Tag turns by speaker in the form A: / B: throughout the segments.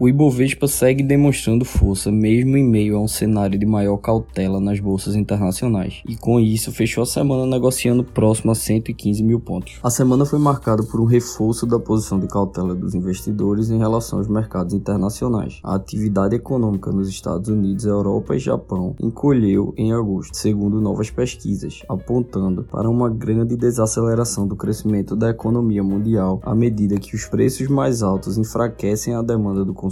A: O Ibovespa segue demonstrando força mesmo em meio a um cenário de maior cautela nas bolsas internacionais, e com isso fechou a semana negociando próximo a 115 mil pontos. A semana foi marcada por um reforço da posição de cautela dos investidores em relação aos mercados internacionais. A atividade econômica nos Estados Unidos, Europa e Japão encolheu em agosto, segundo novas pesquisas, apontando para uma grande desaceleração do crescimento da economia mundial à medida que os preços mais altos enfraquecem a demanda do consumidor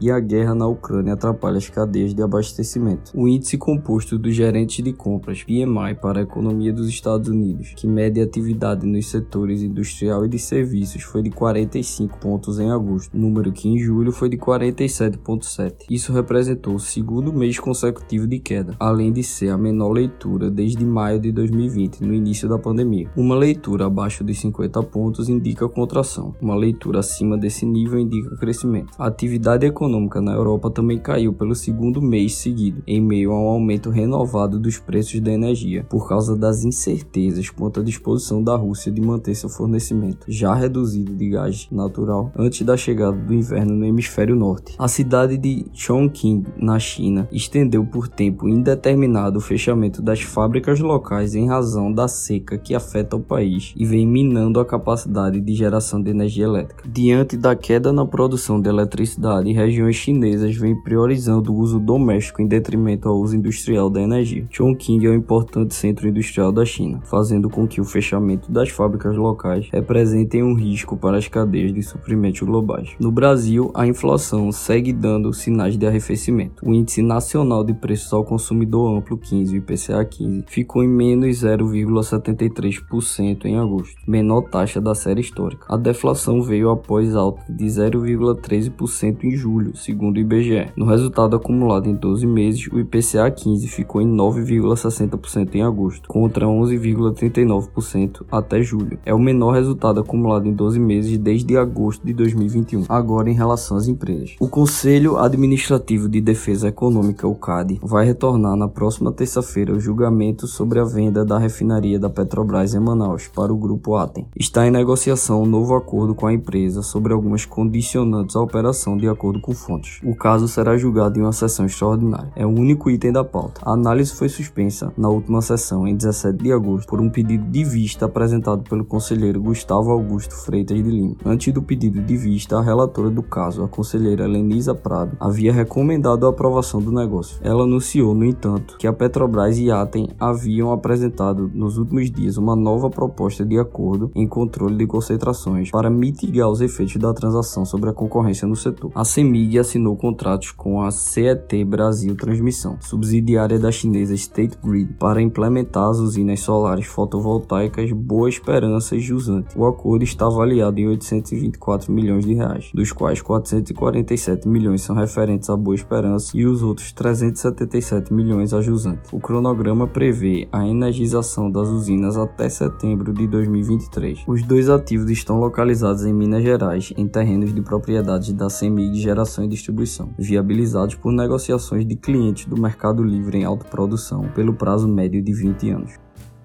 A: e a guerra na Ucrânia atrapalha as cadeias de abastecimento. O índice composto dos gerentes de compras PMI para a economia dos Estados Unidos, que mede atividade nos setores industrial e de serviços, foi de 45 pontos em agosto, número que em julho foi de 47,7. Isso representou o segundo mês consecutivo de queda, além de ser a menor leitura desde maio de 2020, no início da pandemia. Uma leitura abaixo de 50 pontos indica contração, uma leitura acima desse nível indica crescimento. A atividade econômica na Europa também caiu pelo segundo mês seguido, em meio a um aumento renovado dos preços da energia, por causa das incertezas quanto à disposição da Rússia de manter seu fornecimento, já reduzido de gás natural, antes da chegada do inverno no hemisfério norte. A cidade de Chongqing, na China, estendeu por tempo indeterminado o fechamento das fábricas locais em razão da seca que afeta o país e vem minando a capacidade de geração de energia elétrica. Diante da queda na produção de eletricidade, eletricidade em regiões chinesas vem priorizando o uso doméstico em detrimento ao uso industrial da energia. Chongqing é um importante centro industrial da China, fazendo com que o fechamento das fábricas locais represente um risco para as cadeias de suprimentos globais. No Brasil, a inflação segue dando sinais de arrefecimento. O Índice Nacional de Preços ao Consumidor Amplo 15, o IPCA 15, ficou em menos 0,73% em agosto, menor taxa da série histórica. A deflação veio após alta de 0,13% em julho, segundo o IBGE. No resultado acumulado em 12 meses, o IPCA 15 ficou em 9,60% em agosto, contra 11,39% até julho. É o menor resultado acumulado em 12 meses desde agosto de 2021. Agora, em relação às empresas. O Conselho Administrativo de Defesa Econômica, o CAD, vai retornar na próxima terça-feira o julgamento sobre a venda da refinaria da Petrobras em Manaus para o grupo Atem. Está em negociação um novo acordo com a empresa sobre algumas condicionantes à operação de acordo com fontes. O caso será julgado em uma sessão extraordinária. É o único item da pauta. A análise foi suspensa na última sessão, em 17 de agosto, por um pedido de vista apresentado pelo conselheiro Gustavo Augusto Freitas de Lima. Antes do pedido de vista, a relatora do caso, a conselheira Lenisa Prado, havia recomendado a aprovação do negócio. Ela anunciou, no entanto, que a Petrobras e a Atem haviam apresentado nos últimos dias uma nova proposta de acordo em controle de concentrações para mitigar os efeitos da transação sobre a concorrência no setor. A CEMIG assinou contratos com a CET Brasil Transmissão, subsidiária da chinesa State Grid, para implementar as usinas solares fotovoltaicas Boa Esperança e Jusante. O acordo está avaliado em 824 milhões de reais, dos quais 447 milhões são referentes a Boa Esperança e os outros 377 milhões a Jusante. O cronograma prevê a energização das usinas até setembro de 2023. Os dois ativos estão localizados em Minas Gerais, em terrenos de propriedade da De geração e distribuição, viabilizados por negociações de clientes do Mercado Livre em autoprodução pelo prazo médio de 20 anos.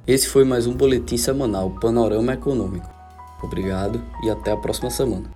A: Esse foi mais um boletim semanal Panorama Econômico. Obrigado e até a próxima semana.